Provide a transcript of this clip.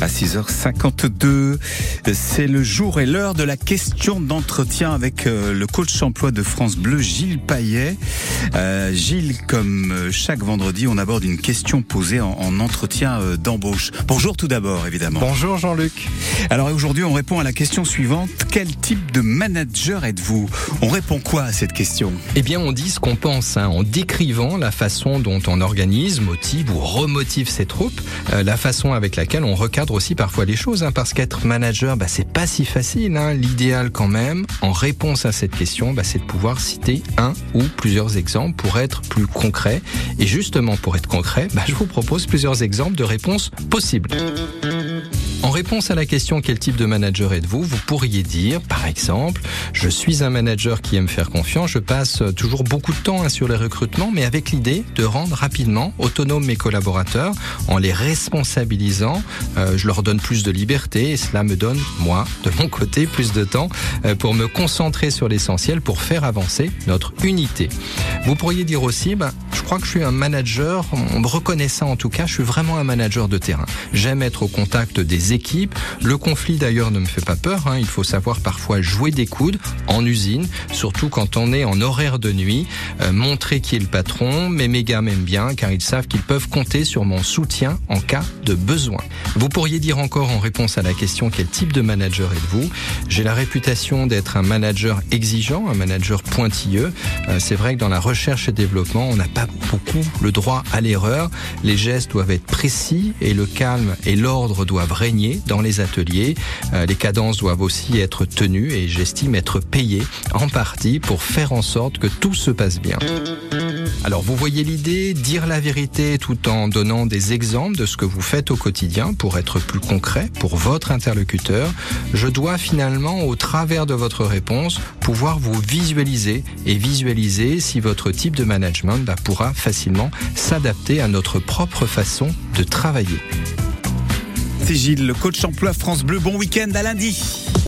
à 6h52. C'est le jour et l'heure de la question d'entretien avec euh, le coach emploi de France Bleu, Gilles Paillet. Euh, Gilles, comme euh, chaque vendredi, on aborde une question posée en, en entretien euh, d'embauche. Bonjour tout d'abord, évidemment. Bonjour Jean-Luc. Alors aujourd'hui, on répond à la question suivante. Quel type de manager êtes-vous? On répond quoi à cette question? Eh bien, on dit ce qu'on pense hein, en décrivant la façon dont on organise, motive ou remotive ses troupes, euh, la façon avec laquelle on recadre aussi parfois les choses, hein, parce qu'être manager, bah, c'est pas si facile. Hein. L'idéal quand même, en réponse à cette question, bah, c'est de pouvoir citer un ou plusieurs exemples pour être plus concret. Et justement, pour être concret, bah, je vous propose plusieurs exemples de réponses possibles. Réponse à la question quel type de manager êtes-vous, vous pourriez dire, par exemple, je suis un manager qui aime faire confiance, je passe toujours beaucoup de temps hein, sur les recrutements, mais avec l'idée de rendre rapidement autonomes mes collaborateurs en les responsabilisant. Euh, je leur donne plus de liberté et cela me donne, moi, de mon côté, plus de temps euh, pour me concentrer sur l'essentiel, pour faire avancer notre unité. Vous pourriez dire aussi, ben, crois que je suis un manager, on me reconnaît ça en tout cas, je suis vraiment un manager de terrain. J'aime être au contact des équipes. Le conflit d'ailleurs ne me fait pas peur. Hein. Il faut savoir parfois jouer des coudes en usine, surtout quand on est en horaire de nuit, euh, montrer qui est le patron. Mes mégas m'aiment bien car ils savent qu'ils peuvent compter sur mon soutien en cas de besoin. Vous pourriez dire encore en réponse à la question quel type de manager êtes-vous? J'ai la réputation d'être un manager exigeant, un manager pointilleux. Euh, C'est vrai que dans la recherche et développement, on n'a pas beaucoup le droit à l'erreur. Les gestes doivent être précis et le calme et l'ordre doivent régner dans les ateliers. Euh, les cadences doivent aussi être tenues et j'estime être payé en partie pour faire en sorte que tout se passe bien. Alors vous voyez l'idée, dire la vérité tout en donnant des exemples de ce que vous faites au quotidien pour être plus concret pour votre interlocuteur. Je dois finalement, au travers de votre réponse, pouvoir vous visualiser et visualiser si votre type de management bah, pourra facilement s'adapter à notre propre façon de travailler. C'est Gilles, le coach emploi France Bleu. Bon week-end à lundi.